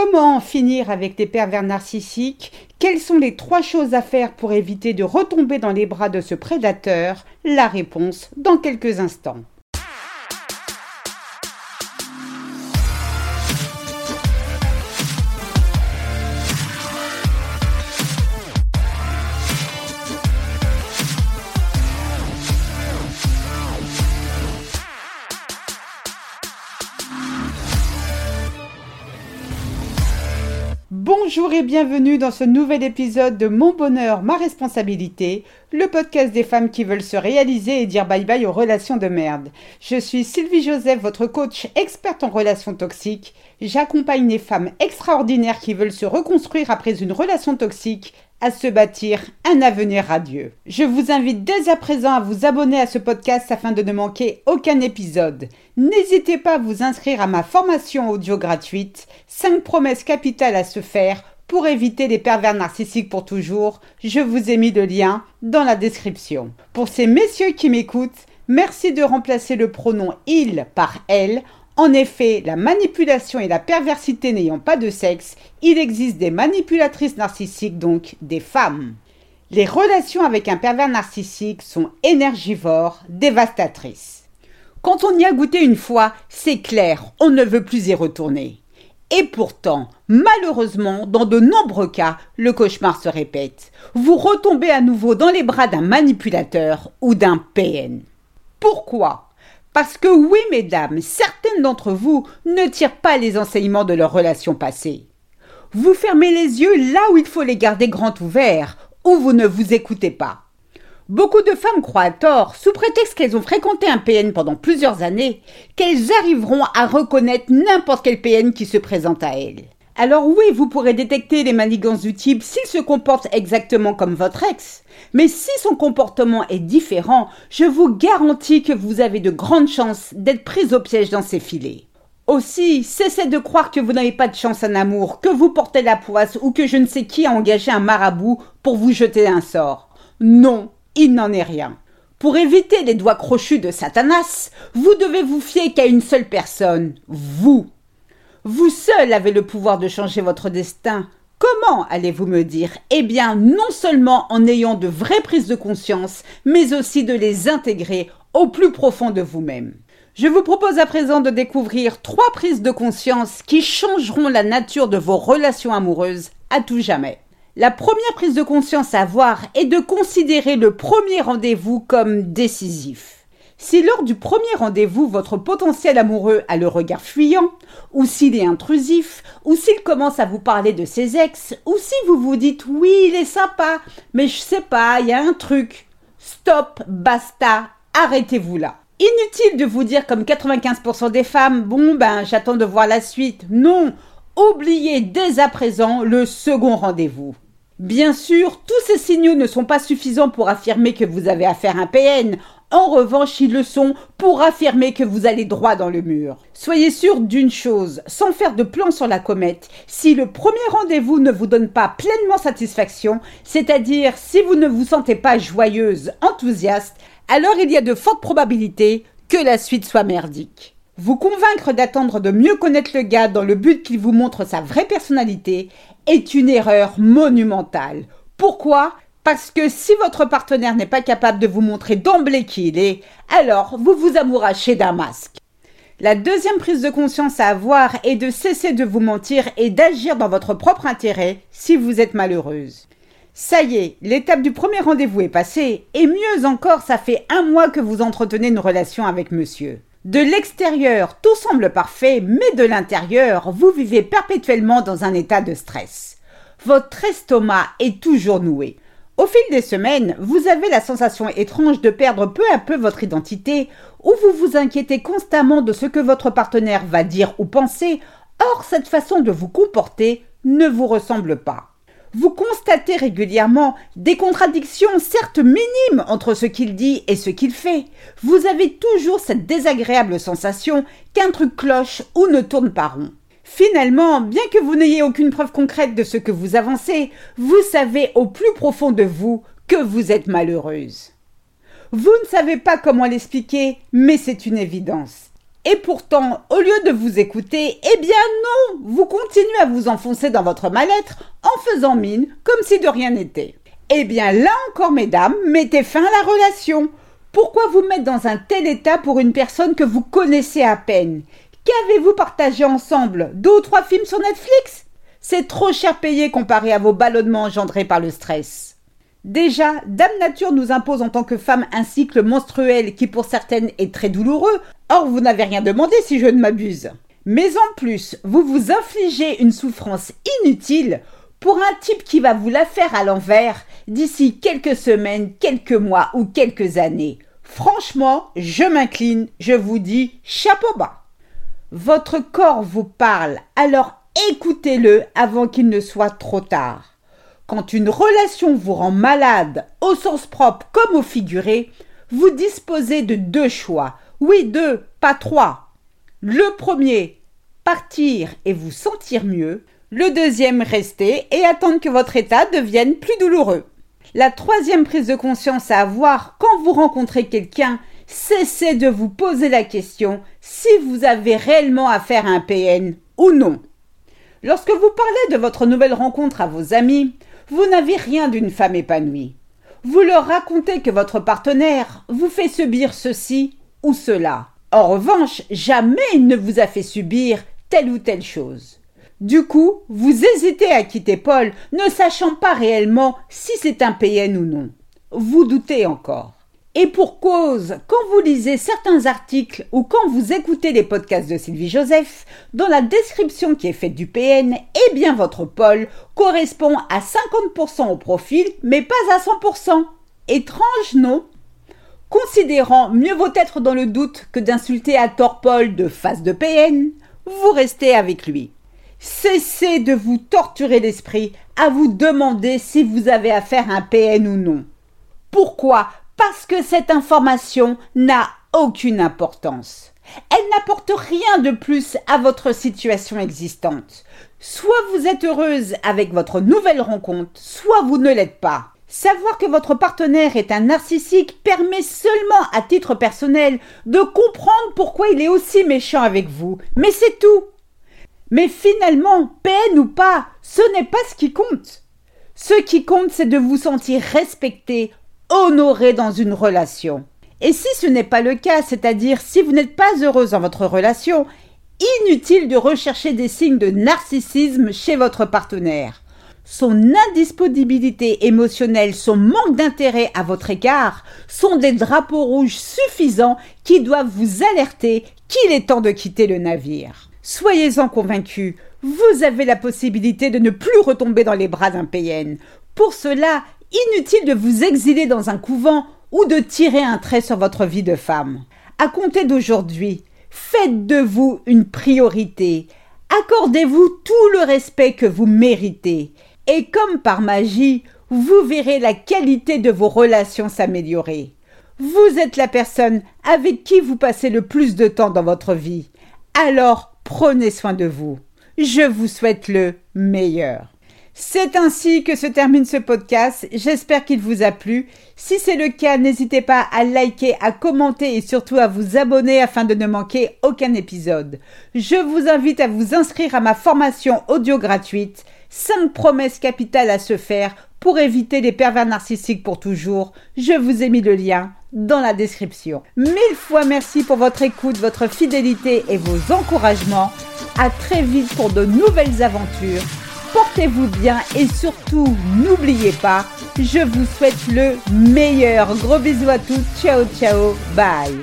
Comment en finir avec les pervers narcissiques? Quelles sont les trois choses à faire pour éviter de retomber dans les bras de ce prédateur? La réponse dans quelques instants. Bonjour et bienvenue dans ce nouvel épisode de Mon bonheur, ma responsabilité, le podcast des femmes qui veulent se réaliser et dire bye bye aux relations de merde. Je suis Sylvie Joseph, votre coach experte en relations toxiques. J'accompagne les femmes extraordinaires qui veulent se reconstruire après une relation toxique à se bâtir un avenir radieux. Je vous invite dès à présent à vous abonner à ce podcast afin de ne manquer aucun épisode. N'hésitez pas à vous inscrire à ma formation audio gratuite 5 promesses capitales à se faire pour éviter les pervers narcissiques pour toujours. Je vous ai mis le lien dans la description. Pour ces messieurs qui m'écoutent, merci de remplacer le pronom il par elle en effet, la manipulation et la perversité n'ayant pas de sexe, il existe des manipulatrices narcissiques, donc des femmes. Les relations avec un pervers narcissique sont énergivores, dévastatrices. Quand on y a goûté une fois, c'est clair, on ne veut plus y retourner. Et pourtant, malheureusement, dans de nombreux cas, le cauchemar se répète. Vous retombez à nouveau dans les bras d'un manipulateur ou d'un PN. Pourquoi parce que oui, mesdames, certaines d'entre vous ne tirent pas les enseignements de leur relation passée. Vous fermez les yeux là où il faut les garder grands ouverts, ou vous ne vous écoutez pas. Beaucoup de femmes croient à tort, sous prétexte qu'elles ont fréquenté un PN pendant plusieurs années, qu'elles arriveront à reconnaître n'importe quel PN qui se présente à elles. Alors oui, vous pourrez détecter les manigances du type s'il se comporte exactement comme votre ex. Mais si son comportement est différent, je vous garantis que vous avez de grandes chances d'être prise au piège dans ses filets. Aussi, cessez de croire que vous n'avez pas de chance en amour, que vous portez la poisse ou que je ne sais qui a engagé un marabout pour vous jeter un sort. Non, il n'en est rien. Pour éviter les doigts crochus de Satanas, vous devez vous fier qu'à une seule personne, vous. Vous seul avez le pouvoir de changer votre destin. Comment allez-vous me dire? Eh bien, non seulement en ayant de vraies prises de conscience, mais aussi de les intégrer au plus profond de vous-même. Je vous propose à présent de découvrir trois prises de conscience qui changeront la nature de vos relations amoureuses à tout jamais. La première prise de conscience à avoir est de considérer le premier rendez-vous comme décisif. Si lors du premier rendez-vous, votre potentiel amoureux a le regard fuyant, ou s'il est intrusif, ou s'il commence à vous parler de ses ex, ou si vous vous dites oui, il est sympa, mais je sais pas, il y a un truc. Stop, basta, arrêtez-vous là. Inutile de vous dire comme 95% des femmes, bon ben j'attends de voir la suite. Non, oubliez dès à présent le second rendez-vous. Bien sûr, tous ces signaux ne sont pas suffisants pour affirmer que vous avez affaire à un PN. En revanche, ils le sont pour affirmer que vous allez droit dans le mur. Soyez sûr d'une chose, sans faire de plan sur la comète, si le premier rendez-vous ne vous donne pas pleinement satisfaction, c'est-à-dire si vous ne vous sentez pas joyeuse, enthousiaste, alors il y a de fortes probabilités que la suite soit merdique. Vous convaincre d'attendre de mieux connaître le gars dans le but qu'il vous montre sa vraie personnalité est une erreur monumentale. Pourquoi? Parce que si votre partenaire n'est pas capable de vous montrer d'emblée qui il est, alors vous vous amourachez d'un masque. La deuxième prise de conscience à avoir est de cesser de vous mentir et d'agir dans votre propre intérêt si vous êtes malheureuse. Ça y est, l'étape du premier rendez-vous est passée, et mieux encore, ça fait un mois que vous entretenez une relation avec monsieur. De l'extérieur, tout semble parfait, mais de l'intérieur, vous vivez perpétuellement dans un état de stress. Votre estomac est toujours noué. Au fil des semaines, vous avez la sensation étrange de perdre peu à peu votre identité, ou vous vous inquiétez constamment de ce que votre partenaire va dire ou penser, or cette façon de vous comporter ne vous ressemble pas. Vous constatez régulièrement des contradictions certes minimes entre ce qu'il dit et ce qu'il fait. Vous avez toujours cette désagréable sensation qu'un truc cloche ou ne tourne pas rond. Finalement, bien que vous n'ayez aucune preuve concrète de ce que vous avancez, vous savez au plus profond de vous que vous êtes malheureuse. Vous ne savez pas comment l'expliquer, mais c'est une évidence. Et pourtant, au lieu de vous écouter, eh bien non, vous continuez à vous enfoncer dans votre mal-être en faisant mine comme si de rien n'était. Eh bien là encore, mesdames, mettez fin à la relation. Pourquoi vous mettre dans un tel état pour une personne que vous connaissez à peine? Qu'avez-vous partagé ensemble? Deux ou trois films sur Netflix? C'est trop cher payé comparé à vos ballonnements engendrés par le stress. Déjà, Dame Nature nous impose en tant que femme un cycle menstruel qui pour certaines est très douloureux, or vous n'avez rien demandé si je ne m'abuse. Mais en plus, vous vous infligez une souffrance inutile pour un type qui va vous la faire à l'envers d'ici quelques semaines, quelques mois ou quelques années. Franchement, je m'incline, je vous dis chapeau bas. Votre corps vous parle, alors écoutez-le avant qu'il ne soit trop tard. Quand une relation vous rend malade, au sens propre comme au figuré, vous disposez de deux choix. Oui, deux, pas trois. Le premier, partir et vous sentir mieux. Le deuxième, rester et attendre que votre état devienne plus douloureux. La troisième prise de conscience à avoir quand vous rencontrez quelqu'un, cessez de vous poser la question si vous avez réellement affaire à un PN ou non. Lorsque vous parlez de votre nouvelle rencontre à vos amis, vous n'avez rien d'une femme épanouie. Vous leur racontez que votre partenaire vous fait subir ceci ou cela. En revanche, jamais il ne vous a fait subir telle ou telle chose. Du coup, vous hésitez à quitter Paul, ne sachant pas réellement si c'est un PN ou non. Vous doutez encore. Et pour cause, quand vous lisez certains articles ou quand vous écoutez les podcasts de Sylvie Joseph, dans la description qui est faite du PN, eh bien votre Paul correspond à 50% au profil, mais pas à 100%. Étrange, non? Considérant mieux vaut être dans le doute que d'insulter à tort Paul de face de PN, vous restez avec lui. Cessez de vous torturer l'esprit à vous demander si vous avez affaire à un PN ou non. Pourquoi Parce que cette information n'a aucune importance. Elle n'apporte rien de plus à votre situation existante. Soit vous êtes heureuse avec votre nouvelle rencontre, soit vous ne l'êtes pas. Savoir que votre partenaire est un narcissique permet seulement à titre personnel de comprendre pourquoi il est aussi méchant avec vous. Mais c'est tout. Mais finalement, peine ou pas, ce n'est pas ce qui compte. Ce qui compte, c'est de vous sentir respecté, honoré dans une relation. Et si ce n'est pas le cas, c'est-à-dire si vous n'êtes pas heureuse dans votre relation, inutile de rechercher des signes de narcissisme chez votre partenaire. Son indisponibilité émotionnelle, son manque d'intérêt à votre égard sont des drapeaux rouges suffisants qui doivent vous alerter qu'il est temps de quitter le navire. Soyez-en convaincus, vous avez la possibilité de ne plus retomber dans les bras d'un PN. Pour cela, inutile de vous exiler dans un couvent ou de tirer un trait sur votre vie de femme. À compter d'aujourd'hui, faites de vous une priorité. Accordez-vous tout le respect que vous méritez. Et comme par magie, vous verrez la qualité de vos relations s'améliorer. Vous êtes la personne avec qui vous passez le plus de temps dans votre vie. Alors Prenez soin de vous. Je vous souhaite le meilleur. C'est ainsi que se termine ce podcast. J'espère qu'il vous a plu. Si c'est le cas, n'hésitez pas à liker, à commenter et surtout à vous abonner afin de ne manquer aucun épisode. Je vous invite à vous inscrire à ma formation audio gratuite 5 promesses capitales à se faire pour éviter les pervers narcissiques pour toujours. Je vous ai mis le lien dans la description. Mille fois merci pour votre écoute, votre fidélité et vos encouragements. À très vite pour de nouvelles aventures. Portez-vous bien et surtout n'oubliez pas, je vous souhaite le meilleur. Gros bisous à tous. Ciao ciao. Bye.